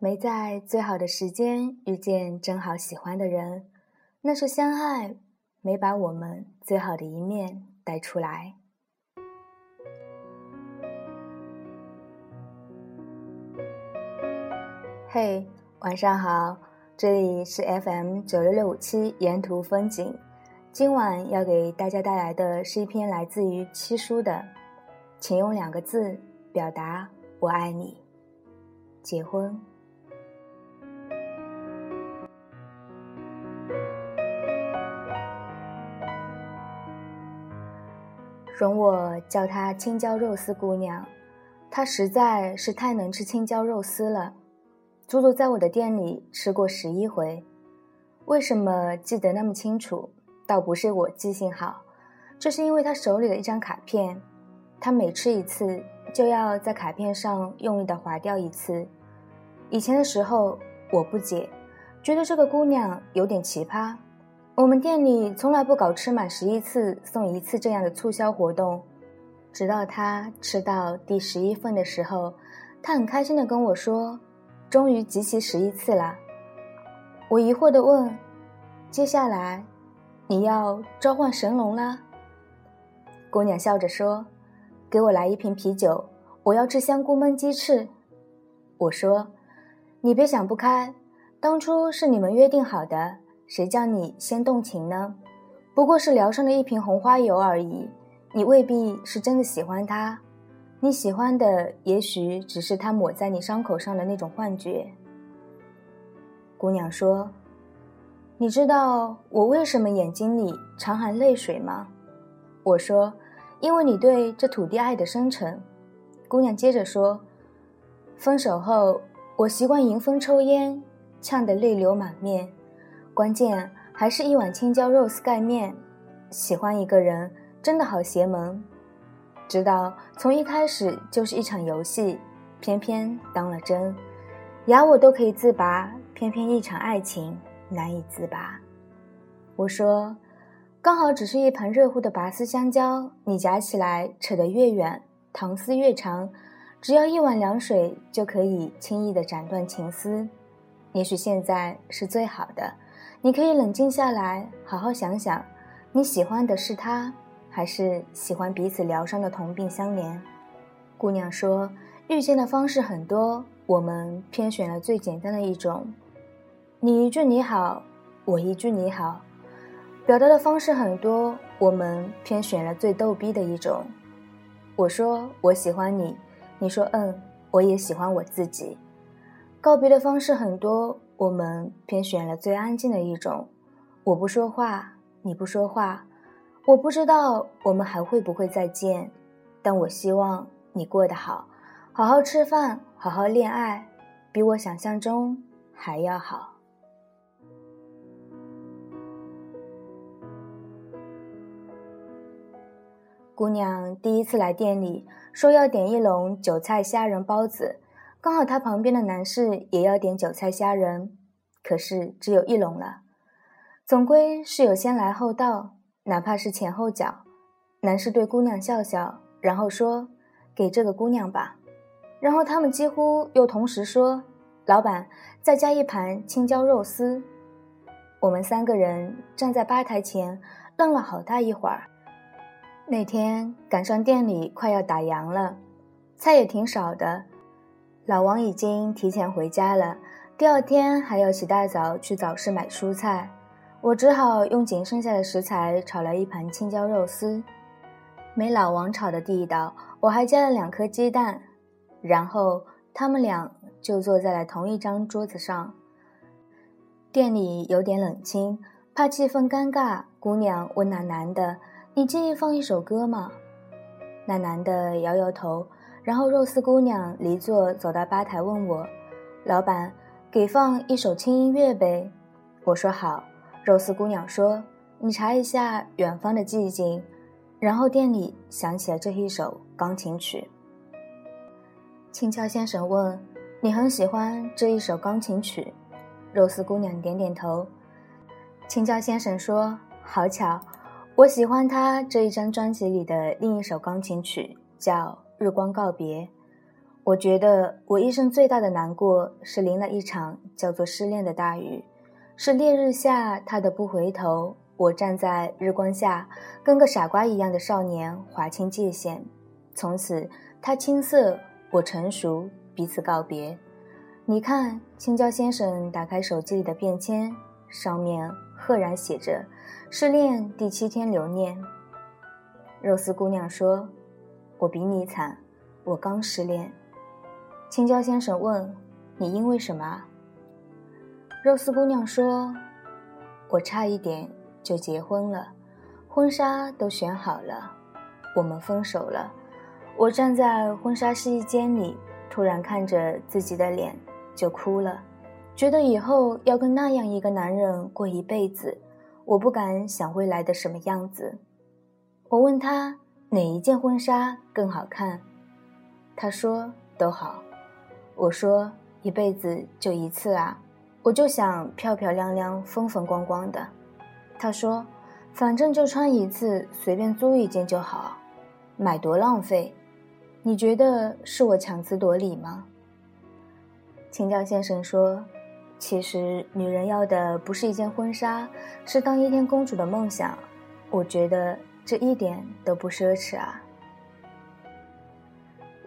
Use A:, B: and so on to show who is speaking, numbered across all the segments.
A: 没在最好的时间遇见正好喜欢的人，那是相爱没把我们最好的一面带出来。嘿，晚上好，这里是 FM 九六六五七沿途风景。今晚要给大家带来的是一篇来自于七叔的，请用两个字表达我爱你。结婚。容我叫她青椒肉丝姑娘，她实在是太能吃青椒肉丝了，足足在我的店里吃过十一回。为什么记得那么清楚？倒不是我记性好，这是因为她手里的一张卡片，她每吃一次就要在卡片上用力的划掉一次。以前的时候我不解，觉得这个姑娘有点奇葩。我们店里从来不搞吃满十一次送一次这样的促销活动，直到他吃到第十一份的时候，他很开心的跟我说：“终于集齐十一次了。”我疑惑的问：“接下来你要召唤神龙了？”姑娘笑着说：“给我来一瓶啤酒，我要吃香菇焖鸡翅。”我说：“你别想不开，当初是你们约定好的。”谁叫你先动情呢？不过是聊上了一瓶红花油而已，你未必是真的喜欢他，你喜欢的也许只是他抹在你伤口上的那种幻觉。姑娘说：“你知道我为什么眼睛里常含泪水吗？”我说：“因为你对这土地爱的深沉。”姑娘接着说：“分手后，我习惯迎风抽烟，呛得泪流满面。”关键还是一碗青椒肉丝盖面。喜欢一个人真的好邪门，知道从一开始就是一场游戏，偏偏当了真，牙我都可以自拔，偏偏一场爱情难以自拔。我说，刚好只是一盘热乎的拔丝香蕉，你夹起来扯得越远，糖丝越长，只要一碗凉水就可以轻易的斩断情丝。也许现在是最好的。你可以冷静下来，好好想想，你喜欢的是他，还是喜欢彼此疗伤的同病相怜？姑娘说：“遇见的方式很多，我们偏选了最简单的一种。你一句你好，我一句你好，表达的方式很多，我们偏选了最逗逼的一种。我说我喜欢你，你说嗯，我也喜欢我自己。告别的方式很多。”我们偏选了最安静的一种，我不说话，你不说话，我不知道我们还会不会再见，但我希望你过得好，好好吃饭，好好恋爱，比我想象中还要好。姑娘第一次来店里，说要点一笼韭菜虾仁包子。刚好他旁边的男士也要点韭菜虾仁，可是只有一笼了。总归是有先来后到，哪怕是前后脚。男士对姑娘笑笑，然后说：“给这个姑娘吧。”然后他们几乎又同时说：“老板，再加一盘青椒肉丝。”我们三个人站在吧台前愣了好大一会儿。那天赶上店里快要打烊了，菜也挺少的。老王已经提前回家了，第二天还要起大早去早市买蔬菜，我只好用仅剩下的食材炒了一盘青椒肉丝，没老王炒的地道。我还加了两颗鸡蛋，然后他们俩就坐在了同一张桌子上。店里有点冷清，怕气氛尴尬，姑娘问那男的：“你介意放一首歌吗？”那男的摇摇头。然后肉丝姑娘离座走到吧台问我：“老板，给放一首轻音乐呗？”我说好。肉丝姑娘说：“你查一下《远方的寂静》。”然后店里响起了这一首钢琴曲。青椒先生问：“你很喜欢这一首钢琴曲？”肉丝姑娘点点头。青椒先生说：“好巧，我喜欢他这一张专辑里的另一首钢琴曲，叫……”日光告别，我觉得我一生最大的难过是淋了一场叫做失恋的大雨，是烈日下他的不回头，我站在日光下，跟个傻瓜一样的少年划清界限。从此他青涩，我成熟，彼此告别。你看，青椒先生打开手机里的便签，上面赫然写着“失恋第七天留念”。肉丝姑娘说：“我比你惨，我刚失恋。”青椒先生问：“你因为什么？”肉丝姑娘说：“我差一点就结婚了，婚纱都选好了，我们分手了。我站在婚纱试衣间里，突然看着自己的脸就哭了，觉得以后要跟那样一个男人过一辈子，我不敢想未来的什么样子。我问他哪一件婚纱更好看，他说都好。”我说一辈子就一次啊，我就想漂漂亮亮、风风光光的。他说，反正就穿一次，随便租一件就好，买多浪费。你觉得是我强词夺理吗？青椒先生说，其实女人要的不是一件婚纱，是当一天公主的梦想。我觉得这一点都不奢侈啊。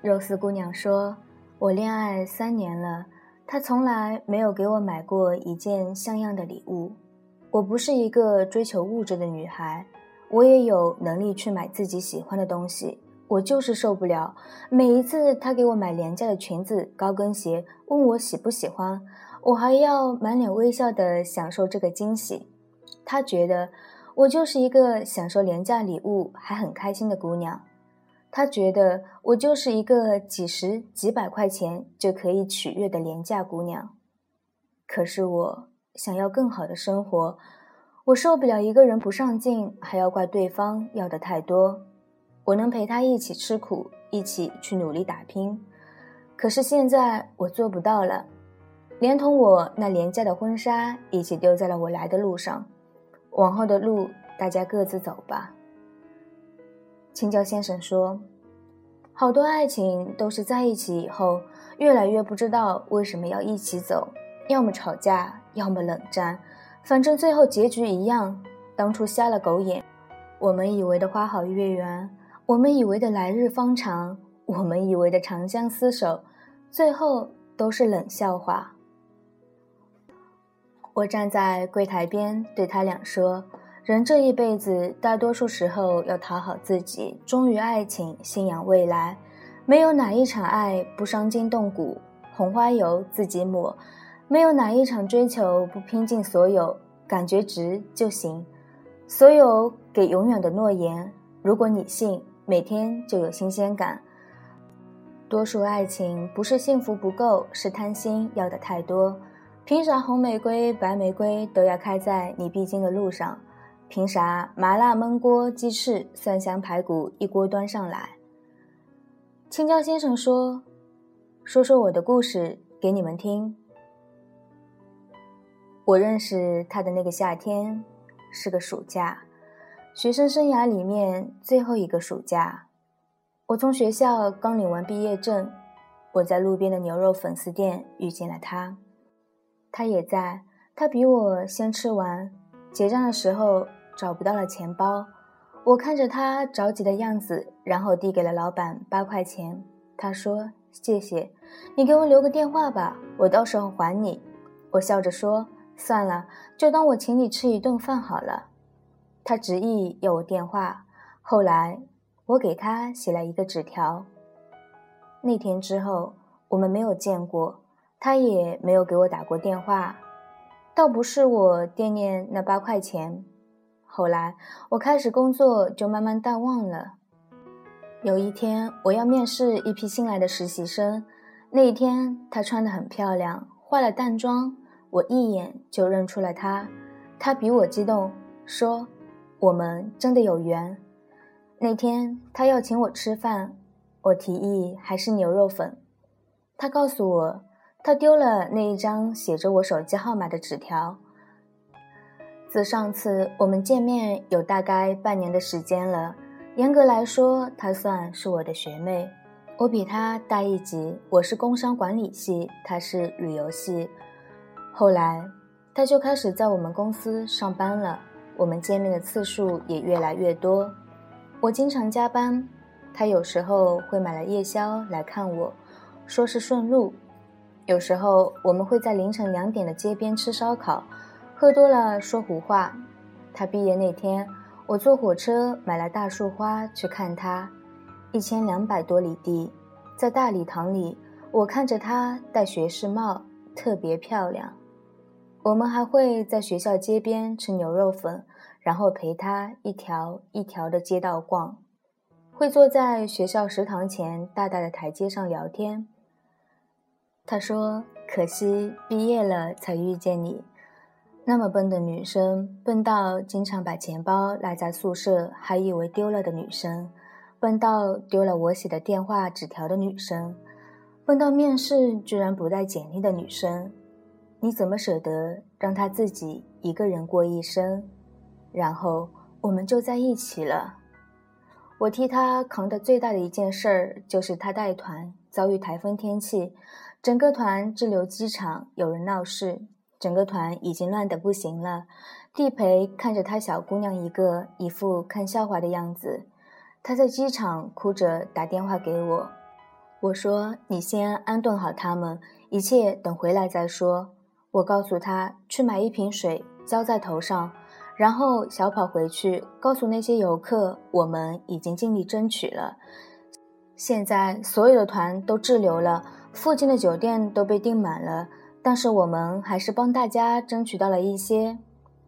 A: 肉丝姑娘说。我恋爱三年了，他从来没有给我买过一件像样的礼物。我不是一个追求物质的女孩，我也有能力去买自己喜欢的东西。我就是受不了每一次他给我买廉价的裙子、高跟鞋，问我喜不喜欢，我还要满脸微笑的享受这个惊喜。他觉得我就是一个享受廉价礼物还很开心的姑娘。他觉得我就是一个几十几百块钱就可以取悦的廉价姑娘，可是我想要更好的生活，我受不了一个人不上进，还要怪对方要的太多。我能陪他一起吃苦，一起去努力打拼，可是现在我做不到了，连同我那廉价的婚纱一起丢在了我来的路上。往后的路，大家各自走吧。青椒先生说：“好多爱情都是在一起以后，越来越不知道为什么要一起走，要么吵架，要么冷战，反正最后结局一样。当初瞎了狗眼，我们以为的花好月圆，我们以为的来日方长，我们以为的长相厮守，最后都是冷笑话。”我站在柜台边，对他俩说。人这一辈子，大多数时候要讨好自己，忠于爱情，信仰未来。没有哪一场爱不伤筋动骨，红花油自己抹；没有哪一场追求不拼尽所有，感觉值就行。所有给永远的诺言，如果你信，每天就有新鲜感。多数爱情不是幸福不够，是贪心要的太多。凭啥红玫瑰、白玫瑰都要开在你必经的路上？凭啥麻辣焖锅鸡翅、蒜香排骨一锅端上来？青椒先生说：“说说我的故事给你们听。我认识他的那个夏天是个暑假，学生生涯里面最后一个暑假。我从学校刚领完毕业证，我在路边的牛肉粉丝店遇见了他，他也在。他比我先吃完，结账的时候。”找不到了钱包，我看着他着急的样子，然后递给了老板八块钱。他说：“谢谢，你给我留个电话吧，我到时候还你。”我笑着说：“算了，就当我请你吃一顿饭好了。”他执意要我电话，后来我给他写了一个纸条。那天之后，我们没有见过，他也没有给我打过电话。倒不是我惦念那八块钱。后来我开始工作，就慢慢淡忘了。有一天，我要面试一批新来的实习生。那一天，她穿得很漂亮，化了淡妆，我一眼就认出了她。她比我激动，说：“我们真的有缘。”那天，她要请我吃饭，我提议还是牛肉粉。她告诉我，他丢了那一张写着我手机号码的纸条。自上次我们见面有大概半年的时间了，严格来说，她算是我的学妹。我比他大一级，我是工商管理系，他是旅游系。后来，他就开始在我们公司上班了，我们见面的次数也越来越多。我经常加班，他有时候会买了夜宵来看我，说是顺路。有时候我们会在凌晨两点的街边吃烧烤，喝多了说胡话。他毕业那天，我坐火车买了大树花去看他。一千两百多里地，在大礼堂里，我看着他戴学士帽，特别漂亮。我们还会在学校街边吃牛肉粉，然后陪他一条一条的街道逛，会坐在学校食堂前大大的台阶上聊天。他说：“可惜毕业了才遇见你，那么笨的女生，笨到经常把钱包落在宿舍，还以为丢了的女生。”笨到丢了我写的电话纸条的女生，笨到面试居然不带简历的女生，你怎么舍得让她自己一个人过一生？然后我们就在一起了。我替他扛的最大的一件事儿，就是他带团遭遇台风天气，整个团滞留机场，有人闹事，整个团已经乱得不行了。地陪看着他小姑娘一个，一副看笑话的样子。他在机场哭着打电话给我，我说：“你先安顿好他们，一切等回来再说。”我告诉他去买一瓶水浇在头上，然后小跑回去告诉那些游客，我们已经尽力争取了。现在所有的团都滞留了，附近的酒店都被订满了，但是我们还是帮大家争取到了一些，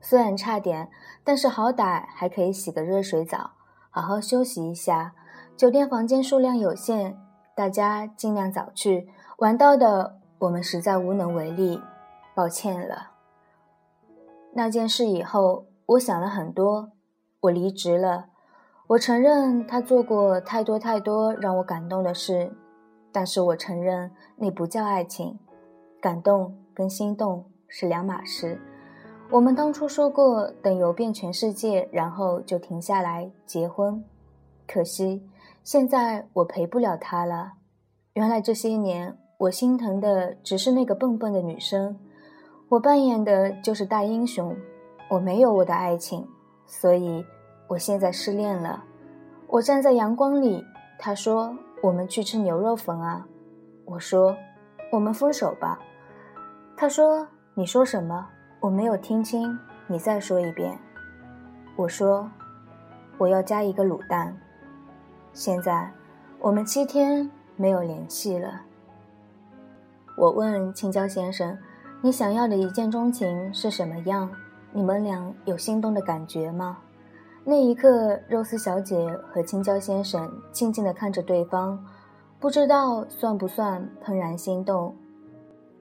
A: 虽然差点，但是好歹还可以洗个热水澡。好好休息一下，酒店房间数量有限，大家尽量早去。晚到的，我们实在无能为力，抱歉了。那件事以后，我想了很多，我离职了。我承认他做过太多太多让我感动的事，但是我承认那不叫爱情，感动跟心动是两码事。我们当初说过，等游遍全世界，然后就停下来结婚。可惜，现在我陪不了他了。原来这些年，我心疼的只是那个笨笨的女生，我扮演的就是大英雄。我没有我的爱情，所以我现在失恋了。我站在阳光里，他说：“我们去吃牛肉粉啊。”我说：“我们分手吧。”他说：“你说什么？”我没有听清，你再说一遍。我说，我要加一个卤蛋。现在我们七天没有联系了。我问青椒先生：“你想要的一见钟情是什么样？你们俩有心动的感觉吗？”那一刻，肉丝小姐和青椒先生静静地看着对方，不知道算不算怦然心动。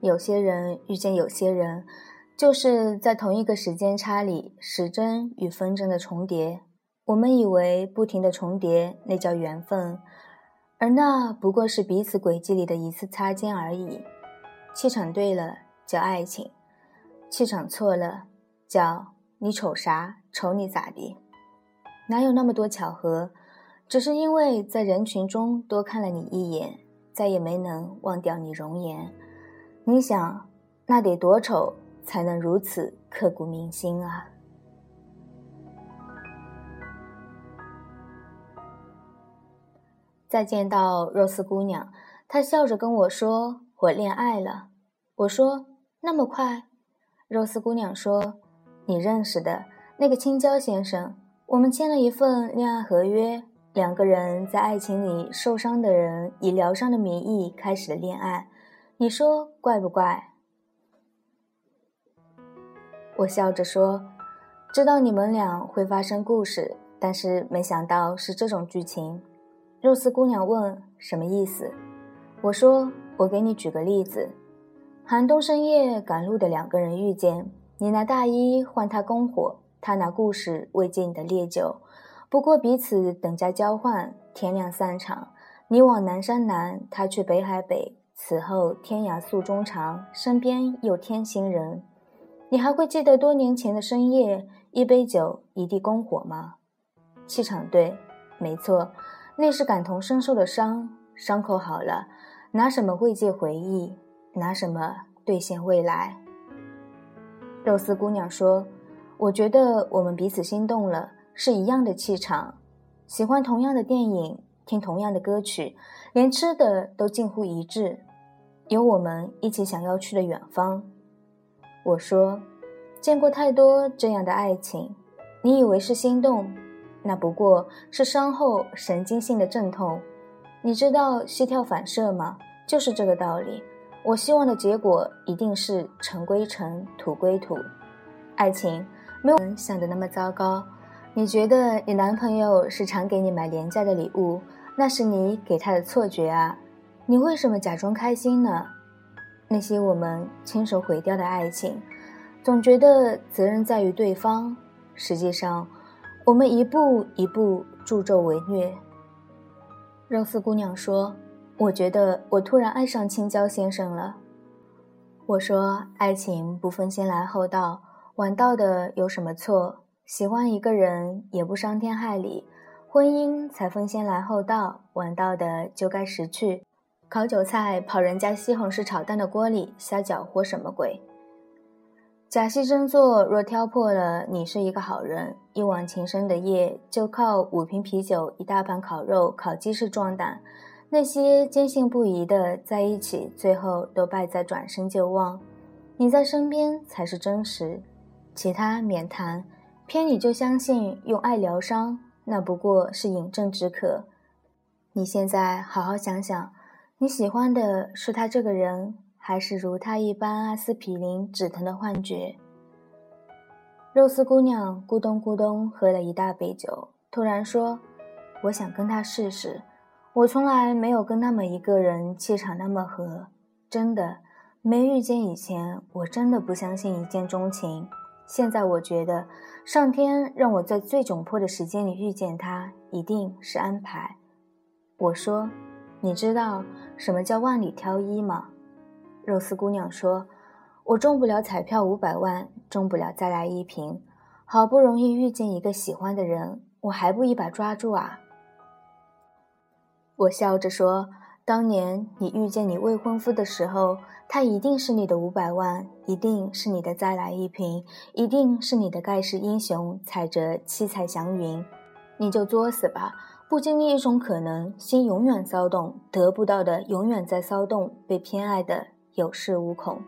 A: 有些人遇见有些人。就是在同一个时间差里，时针与分针的重叠。我们以为不停的重叠，那叫缘分，而那不过是彼此轨迹里的一次擦肩而已。气场对了，叫爱情；气场错了，叫你瞅啥？瞅你咋地？哪有那么多巧合？只是因为在人群中多看了你一眼，再也没能忘掉你容颜。你想，那得多丑？才能如此刻骨铭心啊！再见到肉丝姑娘，她笑着跟我说：“我恋爱了。”我说：“那么快？”肉丝姑娘说：“你认识的那个青椒先生，我们签了一份恋爱合约，两个人在爱情里受伤的人，以疗伤的名义开始了恋爱，你说怪不怪？”我笑着说：“知道你们俩会发生故事，但是没想到是这种剧情。”肉丝姑娘问：“什么意思？”我说：“我给你举个例子，寒冬深夜赶路的两个人遇见，你拿大衣换他供火，他拿故事慰藉你的烈酒。不过彼此等价交换，天亮散场。你往南山南，他去北海北。此后天涯诉衷肠，身边又添新人。”你还会记得多年前的深夜，一杯酒，一地篝火吗？气场对，没错，那是感同身受的伤，伤口好了，拿什么慰藉回忆？拿什么兑现未来？肉丝姑娘说：“我觉得我们彼此心动了，是一样的气场，喜欢同样的电影，听同样的歌曲，连吃的都近乎一致，有我们一起想要去的远方。”我说：“见过太多这样的爱情，你以为是心动，那不过是伤后神经性的阵痛。你知道膝跳反射吗？就是这个道理。”我希望的结果一定是尘归尘，土归土。爱情没有人想的那么糟糕。你觉得你男朋友是常给你买廉价的礼物，那是你给他的错觉啊！你为什么假装开心呢？那些我们亲手毁掉的爱情，总觉得责任在于对方，实际上我们一步一步助纣为虐。肉丝姑娘说。我觉得我突然爱上青椒先生了。我说，爱情不分先来后到，晚到的有什么错？喜欢一个人也不伤天害理，婚姻才分先来后到，晚到的就该识去。烤韭菜跑人家西红柿炒蛋的锅里瞎搅和什么鬼？假戏真做，若挑破了你是一个好人，一往情深的夜就靠五瓶啤酒、一大盘烤肉、烤鸡翅壮胆。那些坚信不疑的在一起，最后都败在转身就忘。你在身边才是真实，其他免谈。偏你就相信用爱疗伤，那不过是饮鸩止渴。你现在好好想想，你喜欢的是他这个人，还是如他一般阿司匹林止疼的幻觉？肉丝姑娘咕咚咕咚喝了一大杯酒，突然说：“我想跟他试试。”我从来没有跟那么一个人气场那么合，真的没遇见以前，我真的不相信一见钟情。现在我觉得，上天让我在最窘迫的时间里遇见他，一定是安排。我说：“你知道什么叫万里挑一吗？”肉丝姑娘说：“我中不了彩票五百万，中不了再来一瓶。好不容易遇见一个喜欢的人，我还不一把抓住啊！”我笑着说：“当年你遇见你未婚夫的时候，他一定是你的五百万，一定是你的再来一瓶，一定是你的盖世英雄，踩着七彩祥云。你就作死吧，不经历一种可能，心永远骚动，得不到的永远在骚动，被偏爱的有恃无恐。”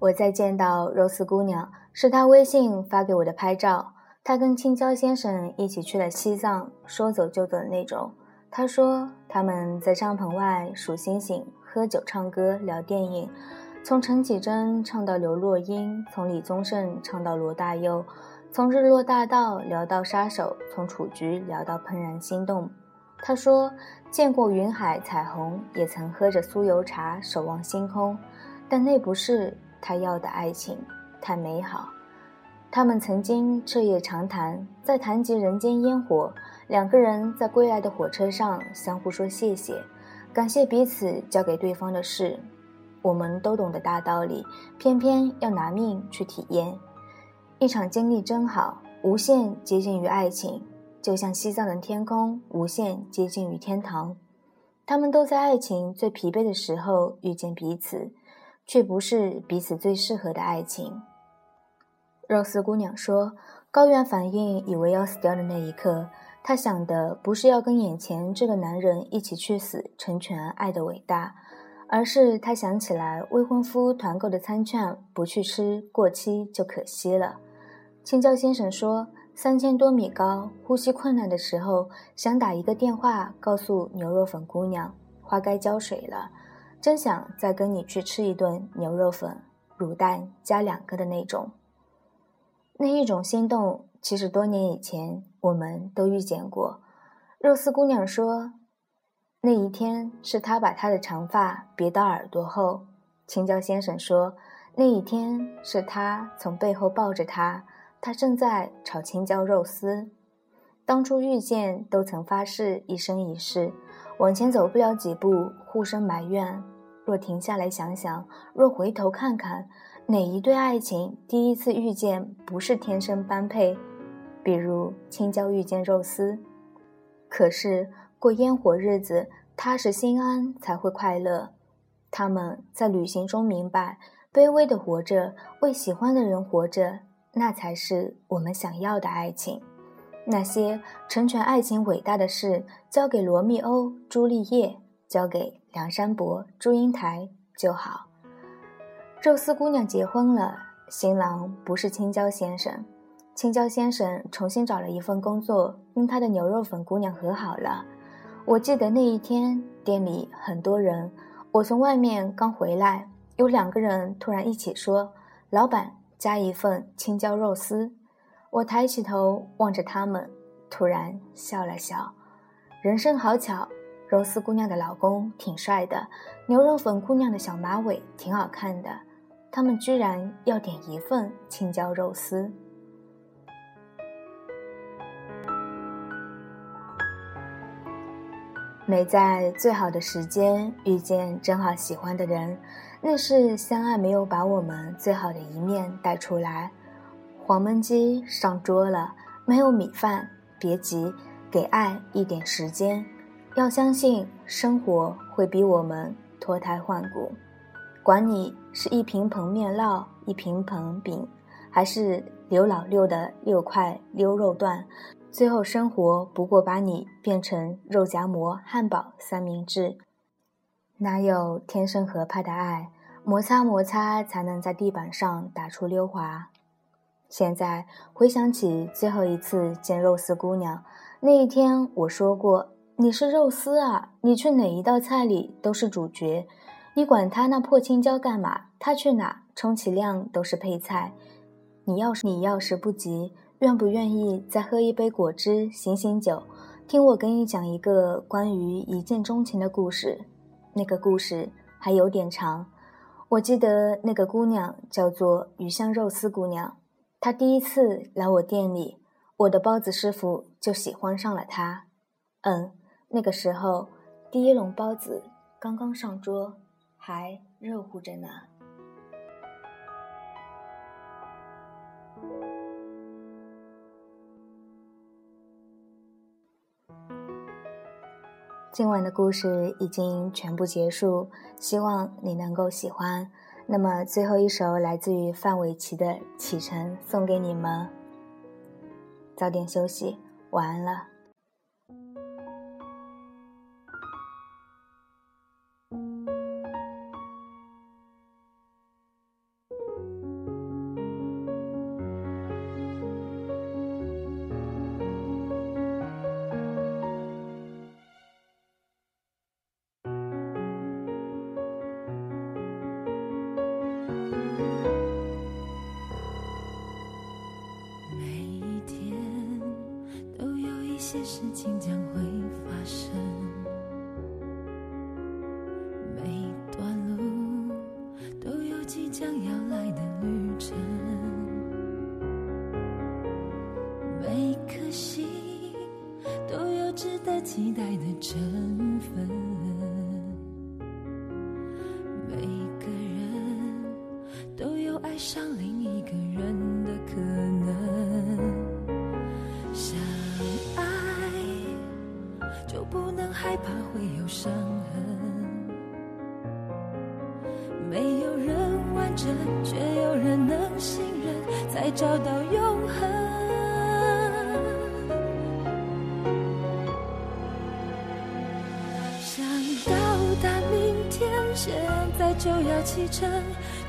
A: 我再见到肉丝姑娘。是他微信发给我的拍照，他跟青椒先生一起去了西藏，说走就走的那种。他说他们在帐篷外数星星、喝酒、唱歌、聊电影，从陈绮贞唱到刘若英，从李宗盛唱到罗大佑，从日落大道聊到杀手，从楚局聊到怦然心动。他说见过云海彩虹，也曾喝着酥油茶守望星空，但那不是他要的爱情。太美好，他们曾经彻夜长谈，在谈及人间烟火。两个人在归来的火车上相互说谢谢，感谢彼此交给对方的事。我们都懂得大道理，偏偏要拿命去体验。一场经历真好，无限接近于爱情，就像西藏的天空，无限接近于天堂。他们都在爱情最疲惫的时候遇见彼此。却不是彼此最适合的爱情。肉丝姑娘说：“高原反应以为要死掉的那一刻，她想的不是要跟眼前这个男人一起去死，成全爱的伟大，而是她想起来未婚夫团购的餐券，不去吃过期就可惜了。”青椒先生说：“三千多米高，呼吸困难的时候，想打一个电话告诉牛肉粉姑娘，花该浇水了。”真想再跟你去吃一顿牛肉粉，卤蛋加两个的那种。那一种心动，其实多年以前我们都遇见过。肉丝姑娘说，那一天是她把她的长发别到耳朵后。青椒先生说，那一天是他从背后抱着她，他正在炒青椒肉丝。当初遇见都曾发誓一生一世，往前走不了几步，互生埋怨。若停下来想想，若回头看看，哪一对爱情第一次遇见不是天生般配？比如青椒遇见肉丝。可是过烟火日子，踏实心安才会快乐。他们在旅行中明白，卑微的活着，为喜欢的人活着，那才是我们想要的爱情。那些成全爱情伟大的事，交给罗密欧、朱丽叶，交给梁山伯、祝英台就好。肉丝姑娘结婚了，新郎不是青椒先生。青椒先生重新找了一份工作，跟他的牛肉粉姑娘和好了。我记得那一天，店里很多人。我从外面刚回来，有两个人突然一起说：“老板，加一份青椒肉丝。”我抬起头望着他们，突然笑了笑。人生好巧，肉丝姑娘的老公挺帅的，牛肉粉姑娘的小马尾挺好看的，他们居然要点一份青椒肉丝。没在最好的时间遇见正好喜欢的人，那是相爱没有把我们最好的一面带出来。黄焖鸡上桌了，没有米饭，别急，给爱一点时间。要相信生活会逼我们脱胎换骨，管你是一瓶盆面烙，一瓶盆饼，还是刘老六的六块溜肉段。最后，生活不过把你变成肉夹馍、汉堡、三明治，哪有天生合拍的爱？摩擦摩擦才能在地板上打出溜滑。现在回想起最后一次见肉丝姑娘那一天，我说过：“你是肉丝啊，你去哪一道菜里都是主角，你管他那破青椒干嘛？他去哪，充其量都是配菜。你要是你要是不急。”愿不愿意再喝一杯果汁醒醒酒，听我给你讲一个关于一见钟情的故事？那个故事还有点长。我记得那个姑娘叫做鱼香肉丝姑娘，她第一次来我店里，我的包子师傅就喜欢上了她。嗯，那个时候第一笼包子刚刚上桌，还热乎着呢。今晚的故事已经全部结束，希望你能够喜欢。那么最后一首来自于范玮琪的《启程》送给你们。早点休息，晚安了。事情将会发生，每段路都有即将要来的旅程，每颗心都有值得期待的成分，每个人都有爱上另